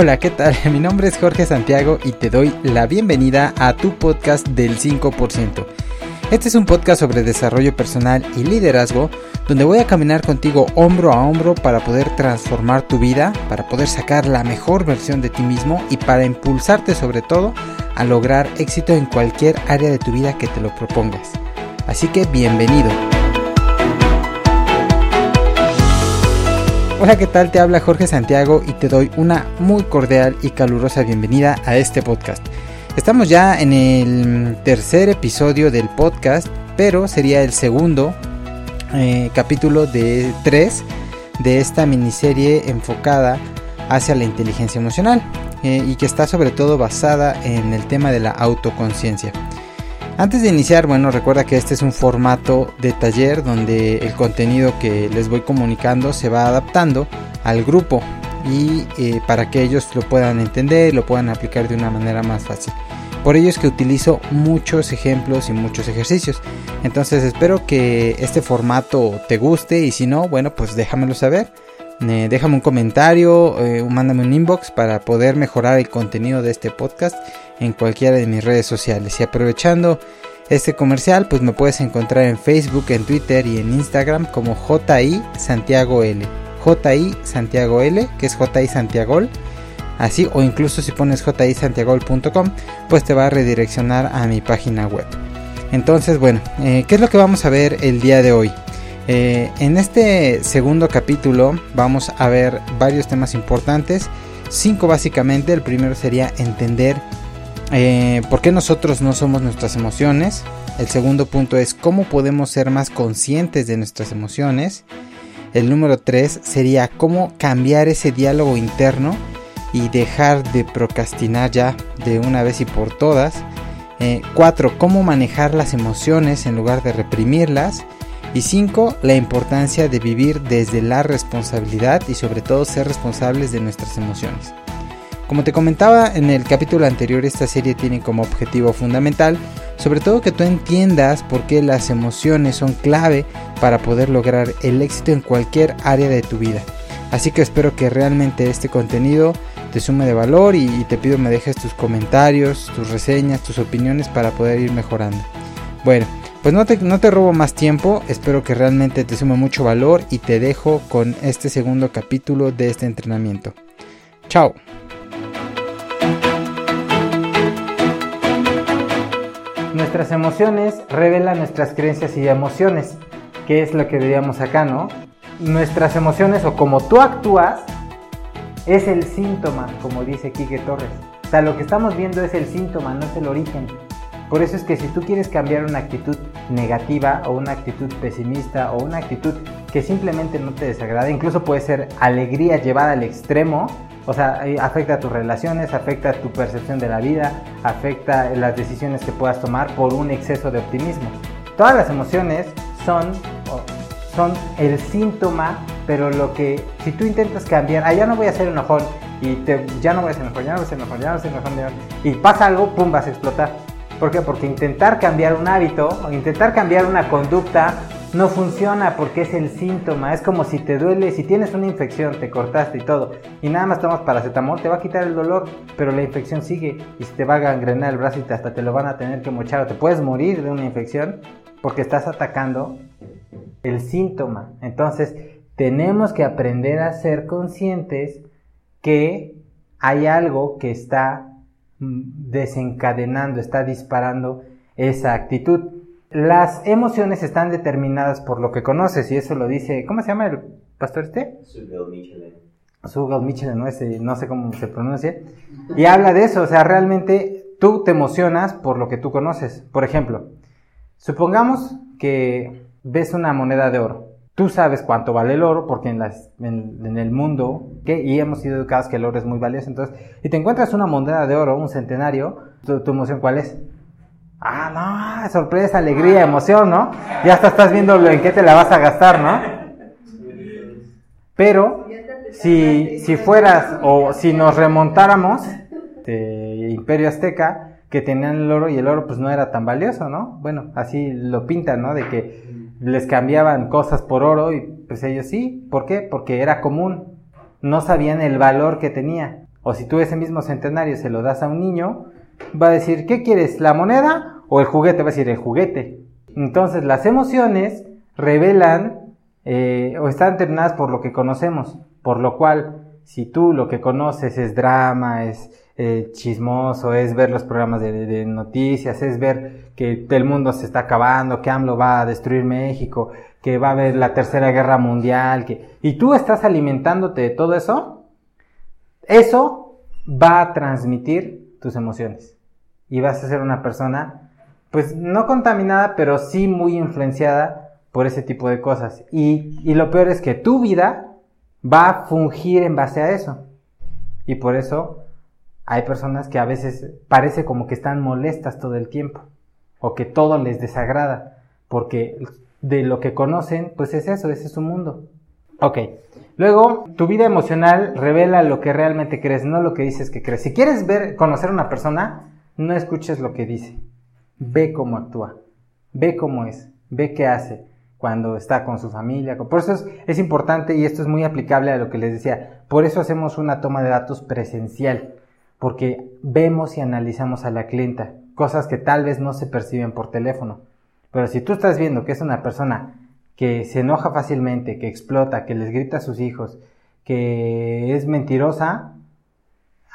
Hola, ¿qué tal? Mi nombre es Jorge Santiago y te doy la bienvenida a tu podcast del 5%. Este es un podcast sobre desarrollo personal y liderazgo donde voy a caminar contigo hombro a hombro para poder transformar tu vida, para poder sacar la mejor versión de ti mismo y para impulsarte sobre todo a lograr éxito en cualquier área de tu vida que te lo propongas. Así que bienvenido. Hola, ¿qué tal? Te habla Jorge Santiago y te doy una muy cordial y calurosa bienvenida a este podcast. Estamos ya en el tercer episodio del podcast, pero sería el segundo eh, capítulo de tres de esta miniserie enfocada hacia la inteligencia emocional eh, y que está sobre todo basada en el tema de la autoconciencia. Antes de iniciar, bueno, recuerda que este es un formato de taller donde el contenido que les voy comunicando se va adaptando al grupo y eh, para que ellos lo puedan entender, lo puedan aplicar de una manera más fácil. Por ello es que utilizo muchos ejemplos y muchos ejercicios. Entonces espero que este formato te guste y si no, bueno, pues déjamelo saber. Eh, déjame un comentario, eh, mándame un inbox para poder mejorar el contenido de este podcast en cualquiera de mis redes sociales. Y aprovechando este comercial, pues me puedes encontrar en Facebook, en Twitter y en Instagram como JI Santiago L. JI Santiago L, que es JI Santiago. Así, o incluso si pones jisantiagol.com, pues te va a redireccionar a mi página web. Entonces, bueno, eh, ¿qué es lo que vamos a ver el día de hoy? Eh, en este segundo capítulo vamos a ver varios temas importantes. Cinco básicamente. El primero sería entender eh, por qué nosotros no somos nuestras emociones. El segundo punto es cómo podemos ser más conscientes de nuestras emociones. El número tres sería cómo cambiar ese diálogo interno y dejar de procrastinar ya de una vez y por todas. 4. Eh, cómo manejar las emociones en lugar de reprimirlas. Y 5. La importancia de vivir desde la responsabilidad y sobre todo ser responsables de nuestras emociones. Como te comentaba en el capítulo anterior, esta serie tiene como objetivo fundamental sobre todo que tú entiendas por qué las emociones son clave para poder lograr el éxito en cualquier área de tu vida. Así que espero que realmente este contenido te sume de valor y, te pido me dejes tus comentarios, tus reseñas, tus opiniones para poder ir mejorando. Bueno, pues no te, no te robo más tiempo, espero que realmente te sume mucho valor y te dejo con este segundo capítulo de este entrenamiento. Chao. Nuestras emociones revelan nuestras creencias y emociones, que es lo que veíamos acá, ¿no? Nuestras emociones o como tú actúas es el síntoma, como dice Quique Torres. O sea, lo que estamos viendo es el síntoma, no es el origen. Por eso es que si tú quieres cambiar una actitud negativa o una actitud pesimista o una actitud que simplemente no te desagrada, incluso puede ser alegría llevada al extremo, o sea, afecta a tus relaciones, afecta a tu percepción de la vida, afecta las decisiones que puedas tomar por un exceso de optimismo. Todas las emociones son, son el síntoma pero lo que, si tú intentas cambiar, ah, ya no voy a ser enojón, y te, ya no voy a ser enojón, ya no voy a ser enojón, ya no voy a ser enojón, y pasa algo, pum, vas a explotar. ¿Por qué? Porque intentar cambiar un hábito, o intentar cambiar una conducta, no funciona porque es el síntoma. Es como si te duele, si tienes una infección, te cortaste y todo, y nada más tomas paracetamol, te va a quitar el dolor, pero la infección sigue y si te va a gangrenar el brazo y hasta te lo van a tener que mochar o te puedes morir de una infección porque estás atacando el síntoma. Entonces, tenemos que aprender a ser conscientes que hay algo que está desencadenando, está disparando esa actitud. Las emociones están determinadas por lo que conoces y eso lo dice, ¿cómo se llama el pastor este? Sugel Michelin. Sugel Michelin, no, no sé cómo se pronuncia. Y habla de eso, o sea, realmente tú te emocionas por lo que tú conoces. Por ejemplo, supongamos que ves una moneda de oro Tú sabes cuánto vale el oro, porque en, las, en, el mundo, que y hemos sido educados que el oro es muy valioso, entonces, y te encuentras una moneda de oro, un centenario, ¿tu, emoción cuál es? Ah, no, sorpresa, alegría, emoción, ¿no? Ya hasta estás viendo en qué te la vas a gastar, ¿no? Pero, si, si fueras, o si nos remontáramos, de Imperio Azteca, que tenían el oro y el oro pues no era tan valioso, ¿no? Bueno, así lo pintan, ¿no? De que les cambiaban cosas por oro y pues ellos sí. ¿Por qué? Porque era común. No sabían el valor que tenía. O si tú ese mismo centenario se lo das a un niño, va a decir, ¿qué quieres? ¿La moneda o el juguete? Va a decir, el juguete. Entonces las emociones revelan eh, o están determinadas por lo que conocemos, por lo cual si tú lo que conoces es drama, es eh, chismoso, es ver los programas de, noticias, es ver que el mundo se está acabando, que AMLO va a destruir México, que va a haber la tercera guerra mundial, que... y tú estás alimentándote de todo eso, eso va a transmitir tus emociones y vas a ser una persona, pues no contaminada, pero sí muy influenciada por ese tipo de cosas. Y, y lo peor es que tu vida va a fungir en base a eso. Y por eso hay personas que a veces parece como que están molestas todo el tiempo o que todo les desagrada porque de lo que conocen pues es eso, ese es su mundo. Ok, luego tu vida emocional revela lo que realmente crees, no lo que dices que crees. Si quieres ver, conocer a una persona, no escuches lo que dice, ve cómo actúa, ve cómo es, ve qué hace, cuando está con su familia. Por eso es, importante y esto es muy aplicable a lo que les decía. Por eso hacemos una toma de datos presencial, porque vemos y analizamos a la clienta, cosas que tal vez no se perciben por teléfono. Pero si tú estás viendo que es una persona que se enoja fácilmente, que explota, que les grita a sus hijos, que es mentirosa,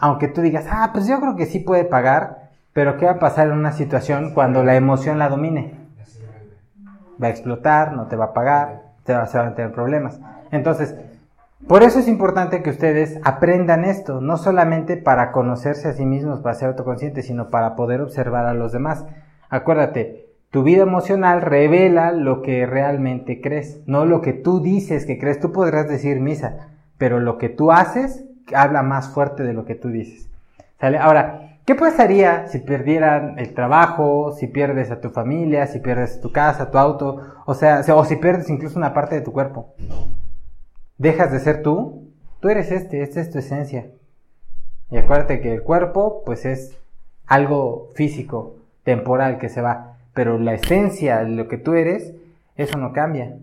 aunque tú digas, ah, pues yo creo que sí puede pagar, pero ¿qué va a pasar en una situación cuando la emoción la domine? va a explotar, no te va a pagar, te va, a tener problemas. Entonces, por eso es importante que ustedes aprendan esto, no solamente para conocerse a sí mismos, para ser autoconscientes, sino para poder observar a los demás. Acuérdate, tu vida emocional revela lo que realmente crees, no lo que tú dices que crees. Tú podrás decir misa, pero lo que tú haces habla más fuerte de lo que tú dices. ¿Sale? Ahora, ¿Qué pasaría si perdieran el trabajo, si pierdes a tu familia, si pierdes tu casa, tu auto, o sea, o si pierdes incluso una parte de tu cuerpo? ¿Dejas de ser tú? Tú eres este, esta es tu esencia. Y acuérdate que el cuerpo, pues es algo físico, temporal que se va, pero la esencia de lo que tú eres, eso no cambia.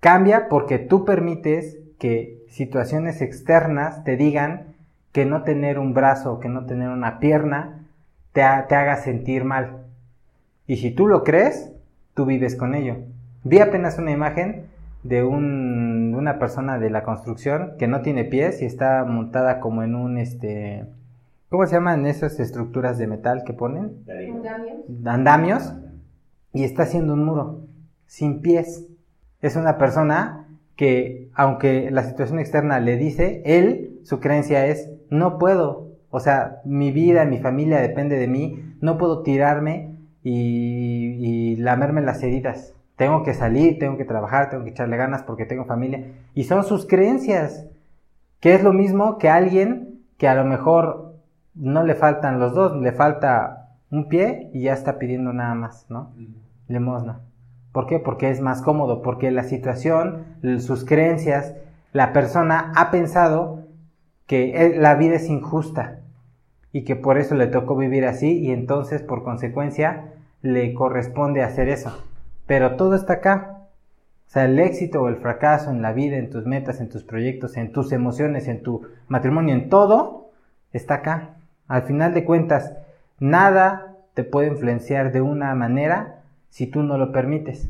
Cambia porque tú permites que situaciones externas te digan que no tener un brazo, que no tener una pierna, te, haga sentir mal. Y si tú lo crees, tú vives con ello. Vi apenas una imagen de un, una persona de la construcción que no tiene pies y está montada como en un, este, ¿cómo se llaman esas estructuras de metal que ponen? Andamios. Andamios. Y está haciendo un muro, sin pies. Es una persona que, aunque la situación externa le dice, él, su creencia es, no puedo, o sea, mi vida, mi familia depende de mí, no puedo tirarme y, lamerme las heridas. Tengo que salir, tengo que trabajar, tengo que echarle ganas porque tengo familia. Y son sus creencias, que es lo mismo que alguien que a lo mejor no le faltan los dos, le falta un pie y ya está pidiendo nada más, ¿no? Limosna. ¿Por qué? Porque es más cómodo, porque la situación, sus creencias, la persona ha pensado que la vida es injusta y que por eso le tocó vivir así y entonces por consecuencia le corresponde hacer eso. Pero todo está acá. O sea, el éxito o el fracaso en la vida, en tus metas, en tus proyectos, en tus emociones, en tu matrimonio, en todo, está acá. Al final de cuentas, nada te puede influenciar de una manera si tú no lo permites.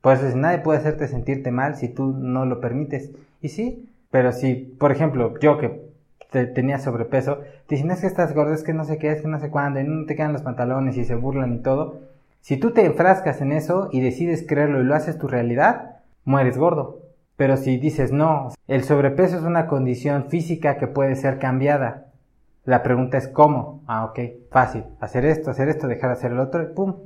Por eso nadie puede hacerte sentirte mal si tú no lo permites. Y sí, pero si, por ejemplo, yo que tenía sobrepeso, te dicen es que estás gordo, es que no sé qué, es que no sé cuándo, y no te quedan los pantalones y se burlan y todo. Si tú te enfrascas en eso y decides creerlo y lo haces tu realidad, mueres gordo. Pero si dices no, el sobrepeso es una condición física que puede ser cambiada. La pregunta es cómo. Ah, ok, fácil. Hacer esto, hacer esto, dejar de hacer el otro, y pum.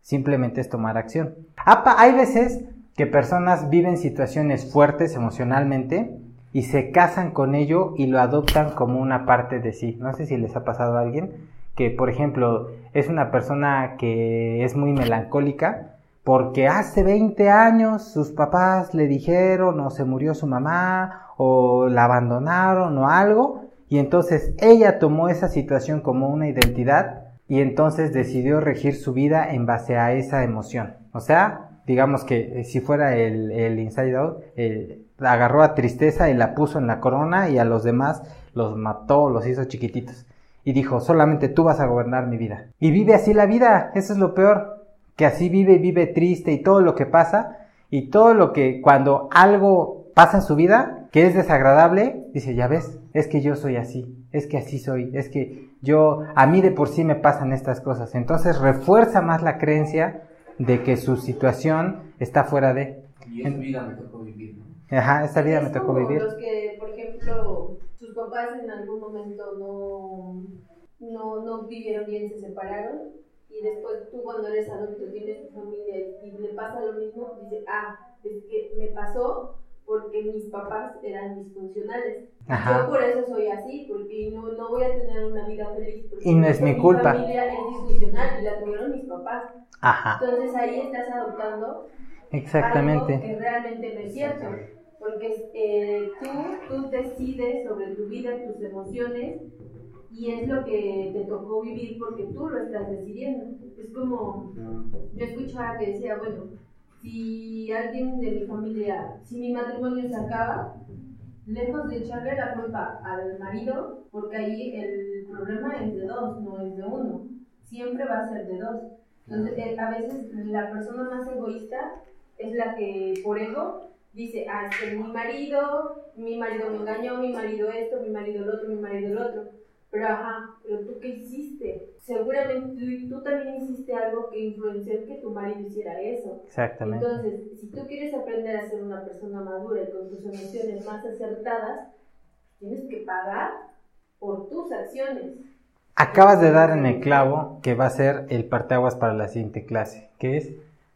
Simplemente es tomar acción. Hay veces que personas viven situaciones fuertes emocionalmente y se casan con ello y lo adoptan como una parte de sí. No sé si les ha pasado a alguien que, por ejemplo, es una persona que es muy melancólica porque hace 20 años sus papás le dijeron o se murió su mamá o la abandonaron o algo y entonces ella tomó esa situación como una identidad y entonces decidió regir su vida en base a esa emoción. O sea, digamos que si fuera el, el Inside Out, el, agarró a tristeza y la puso en la corona y a los demás los mató, los hizo chiquititos. Y dijo, solamente tú vas a gobernar mi vida. Y vive así la vida, eso es lo peor, que así vive, vive triste y todo lo que pasa y todo lo que cuando algo pasa en su vida que es desagradable, dice, ya ves, es que yo soy así, es que así soy, es que yo, a mí de por sí me pasan estas cosas. Entonces refuerza más la creencia de que su situación está fuera de... Y esta vida me tocó vivir, ¿no? Ajá, esta vida me tocó vivir. Los que, por ejemplo, sus papás en algún momento no, no, no vivieron bien, se separaron y después tú cuando eres adulto tienes tu familia y le pasa lo mismo, dices, ah, es que me pasó porque mis papás eran disfuncionales. Yo por eso soy así, porque no, no voy a tener una vida feliz. Y no es mi culpa. Mi familia es disfuncional y la tuvieron mis papás. Ajá. Entonces ahí estás adoptando Exactamente. algo que realmente no es cierto. Porque eh, tú, tú decides sobre tu vida, tus emociones, y es lo que te tocó vivir porque tú lo estás decidiendo. Es como, yo escuchaba que decía, bueno, si alguien de mi familia, si mi matrimonio se acaba, lejos de echarle la culpa al marido, porque ahí el problema es de dos, no es de uno, siempre va a ser de dos. Entonces, eh, a veces la persona más egoísta es la que por ego dice, ah, es que mi marido, mi marido me engañó, mi marido esto, mi marido el otro, mi marido el otro. Pero ajá, pero tú qué hiciste? Seguramente tú, también hiciste algo que influenció que tu marido hiciera eso. Exactamente. Entonces, si tú quieres aprender a ser una persona madura y con tus emociones más acertadas, tienes que pagar por tus acciones. Acabas de dar en el clavo que va a ser el parteaguas para la siguiente clase, que es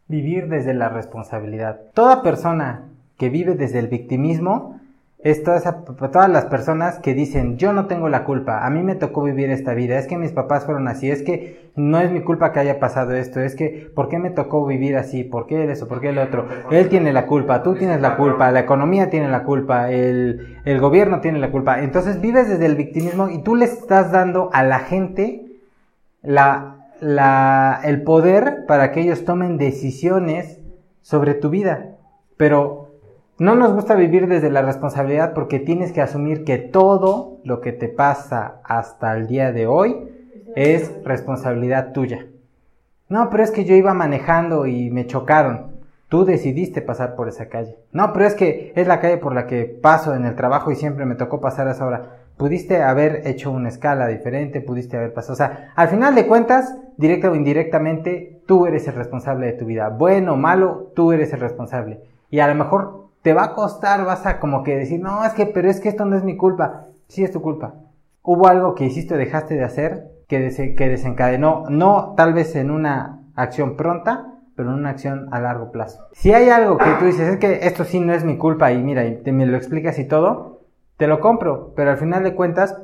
vivir desde la responsabilidad. Toda persona que vive desde el victimismo es todas las personas que dicen, yo no tengo la culpa, a mí me tocó vivir esta vida, es que mis papás fueron así, es que no es mi culpa que haya pasado esto, es que, ¿por qué me tocó vivir así? ¿Por qué eso? ¿Por qué el otro? Él tiene la culpa, tú tienes la culpa, la economía tiene la culpa, el, el gobierno tiene la culpa. Entonces vives desde el victimismo y tú le estás dando a la gente la, la, el poder para que ellos tomen decisiones sobre tu vida. Pero no nos gusta vivir desde la responsabilidad porque tienes que asumir que todo lo que te pasa hasta el día de hoy es responsabilidad tuya. No, pero es que yo iba manejando y me chocaron. Tú decidiste pasar por esa calle. No, pero es que es la calle por la que paso en el trabajo y siempre me tocó pasar a esa hora. Pudiste haber hecho una escala diferente, pudiste haber pasado. O sea, al final de cuentas, directa o indirectamente, tú eres el responsable de tu vida. Bueno o malo, tú eres el responsable. Y a lo mejor te va a costar, vas a como que decir, no, es que, pero es que esto no es mi culpa. Sí es tu culpa. Hubo algo que hiciste o dejaste de hacer que, que desencadenó, no tal vez en una acción pronta, pero en una acción a largo plazo. Si hay algo que tú dices, es que esto sí no es mi culpa y mira, y te, me lo explicas y todo, te lo compro, pero al final de cuentas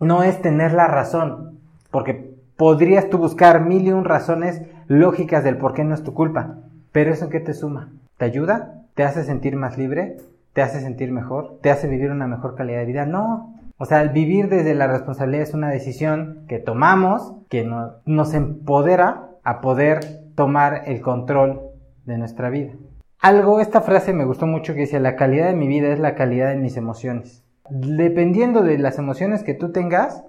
no es tener la razón, porque podrías tú buscar mil y un razones lógicas del por qué no es tu culpa, pero eso en qué te suma, ¿te ayuda? ¿Te hace sentir más libre? ¿Te hace sentir mejor? ¿Te hace vivir una mejor calidad de vida? No. O sea, el vivir desde la responsabilidad es una decisión que tomamos, que nos empodera a poder tomar el control de nuestra vida. Algo, esta frase me gustó mucho que dice, la calidad de mi vida es la calidad de mis emociones. Dependiendo de las emociones que tú tengas,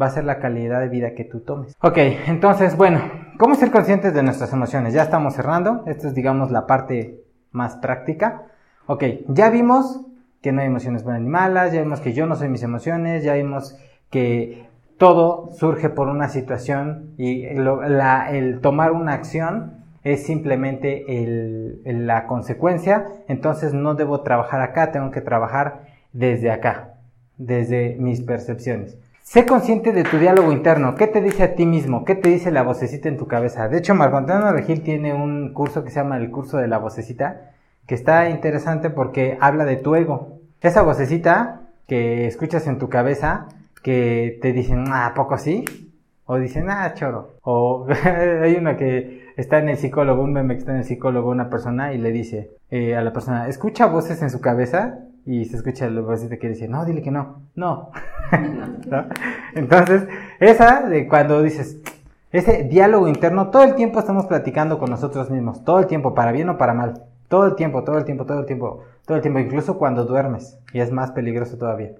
va a ser la calidad de vida que tú tomes. Ok, entonces, bueno, ¿cómo ser conscientes de nuestras emociones? Ya estamos cerrando. Esto es, digamos, la parte más práctica. Ok, ya vimos que no hay emociones buenas ni malas, ya vimos que yo no soy mis emociones, ya vimos que todo surge por una situación y el tomar una acción es simplemente la consecuencia, entonces no debo trabajar acá, tengo que trabajar desde acá, desde mis percepciones. Sé consciente de tu diálogo interno. ¿Qué te dice a ti mismo? ¿Qué te dice la vocecita en tu cabeza? De hecho, Marco Antonio Regil tiene un curso que se llama el curso de la vocecita, que está interesante porque habla de tu ego. Esa vocecita que escuchas en tu cabeza, que te dicen, ah, poco así? O dicen, ah, choro. O hay una que está en el psicólogo, un meme que está en el psicólogo, una persona, y le dice eh, a la persona, ¿escucha voces en su cabeza? Y se escucha la vocecita que dice, no, dile que no, no. Entonces, esa de cuando dices, ese diálogo interno, todo el tiempo estamos platicando con nosotros mismos, todo el tiempo, para bien o para mal, todo el tiempo, todo el tiempo, todo el tiempo. Todo el tiempo, incluso cuando duermes. Y es más peligroso todavía.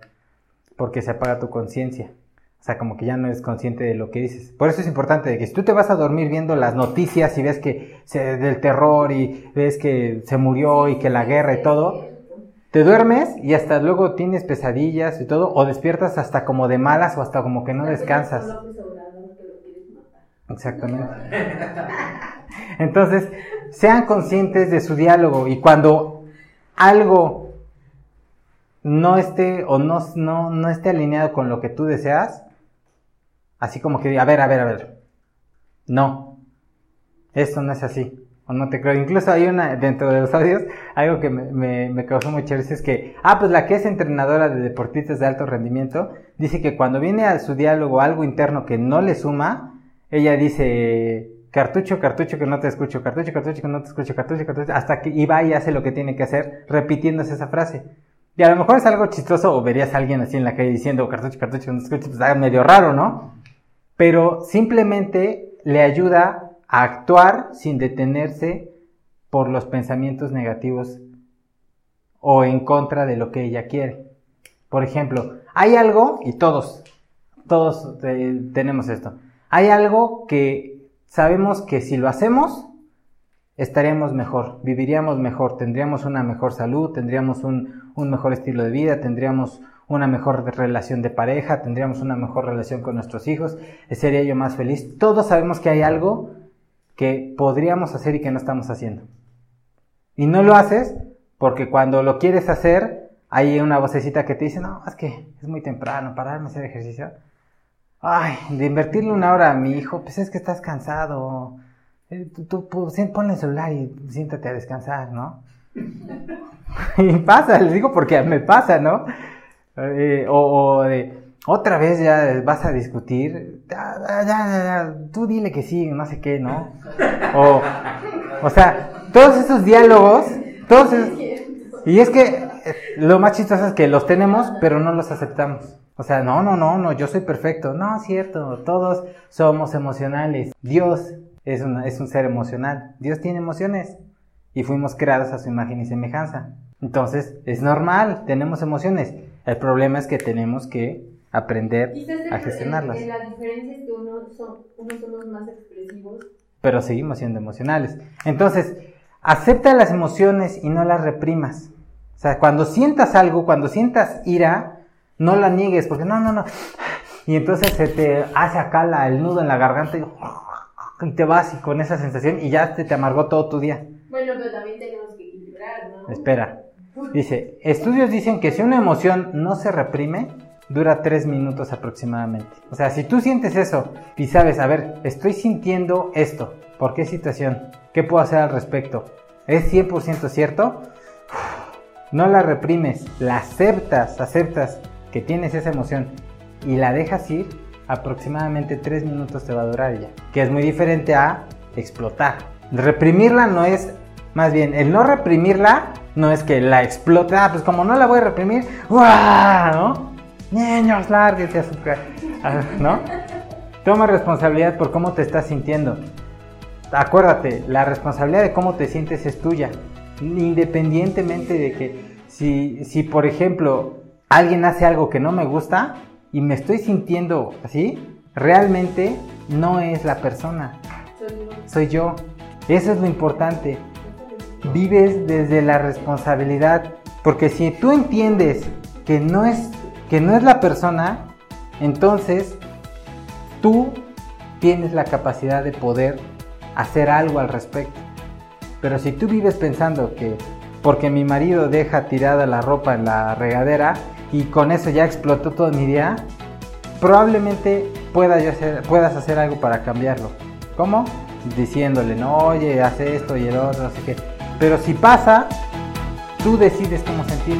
Porque se apaga tu conciencia. O sea, como que ya no eres consciente de lo que dices. Por eso es importante que si tú te vas a dormir viendo las noticias y ves que se, del terror y ves que se murió y que la guerra y todo, te duermes y hasta luego tienes pesadillas y todo, o despiertas hasta como de malas o hasta como que no descansas. Exactamente. Entonces, sean conscientes de su diálogo y cuando algo no esté o no, no, no esté alineado con lo que tú deseas, así como que, a ver, a ver, a ver, no, esto no es así, o no te creo. Incluso hay una, dentro de los audios, algo que me, me, causó mucha risa es que, ah, pues la que es entrenadora de deportistas de alto rendimiento, dice que cuando viene a su diálogo algo interno que no le suma, ella dice, cartucho, cartucho que no te escucho, cartucho, cartucho que no te escucho, cartucho, cartucho, hasta que y va y hace lo que tiene que hacer, repitiéndose esa frase. Y a lo mejor es algo chistoso o verías a alguien así en la calle diciendo cartucho, cartucho que no te escucho, pues está medio raro, ¿no? Pero simplemente le ayuda actuar sin detenerse por los pensamientos negativos o en contra de lo que ella quiere. Por ejemplo, hay algo, y todos, todos eh, tenemos esto, hay algo que sabemos que si lo hacemos, estaríamos mejor, viviríamos mejor, tendríamos una mejor salud, tendríamos un, mejor estilo de vida, tendríamos una mejor relación de pareja, tendríamos una mejor relación con nuestros hijos, sería yo más feliz. Todos sabemos que hay algo que podríamos hacer y que no estamos haciendo. Y no lo haces porque cuando lo quieres hacer, hay una vocecita que te dice, no, es que es muy temprano para darme hacer ejercicio. Ay, de invertirle una hora a mi hijo, pues es que estás cansado. Eh, tú, ponle el celular y siéntate a descansar, ¿no? y pasa, les digo porque me pasa, ¿no? Eh, o, de, otra vez ya vas a discutir, tú dile que sí, no sé qué, ¿no? O, o sea, todos esos diálogos, todos y es que eh, lo más chistoso es que los tenemos, pero no los aceptamos. O sea, no, no, no, no, yo soy perfecto. No, cierto, todos somos emocionales. Dios es, es un ser emocional. Dios tiene emociones y fuimos creados a su imagen y semejanza. Entonces, es normal, tenemos emociones. El problema es que tenemos que aprender a gestionarlas. la diferencia es que uno unos somos más expresivos. Pero seguimos siendo emocionales. Entonces, acepta las emociones y no las reprimas. O sea, cuando sientas algo, cuando sientas ira, no la niegues, porque no, no, no. Y entonces se te hace acá la, el nudo en la garganta y, te vas y con esa sensación y ya te, te amargó todo tu día. Bueno, pero también tenemos que equilibrar, ¿no? Espera. Dice, estudios dicen que si una emoción no se reprime, dura tres minutos aproximadamente. O sea, si tú sientes eso y sabes, a ver, estoy sintiendo esto, ¿por qué situación? ¿Qué puedo hacer al respecto? ¿Es 100% cierto? No la reprimes, la aceptas, aceptas que tienes esa emoción y la dejas ir, aproximadamente 3 minutos te va a durar ya. Que es muy diferente a explotar. Reprimirla no es, más bien, el no reprimirla no es que la explote, ah, pues como no la voy a reprimir, ¿no? Niños, a su... ¿No? Toma responsabilidad por cómo te estás sintiendo. Acuérdate, la responsabilidad de cómo te sientes es tuya. Independientemente de que si, si por ejemplo, alguien hace algo que no me gusta y me estoy sintiendo así, realmente no es la persona, soy yo. Eso es lo importante. Vives desde la responsabilidad, porque si tú entiendes que no es que no es la persona, entonces tú tienes la capacidad de poder hacer algo al respecto. Pero si tú vives pensando que porque mi marido deja tirada la ropa en la regadera, y con eso ya explotó todo mi día, probablemente puedas hacer algo para cambiarlo. ¿Cómo? Diciéndole, no, oye, hace esto y el otro, así que... Pero si pasa, tú decides cómo sentir.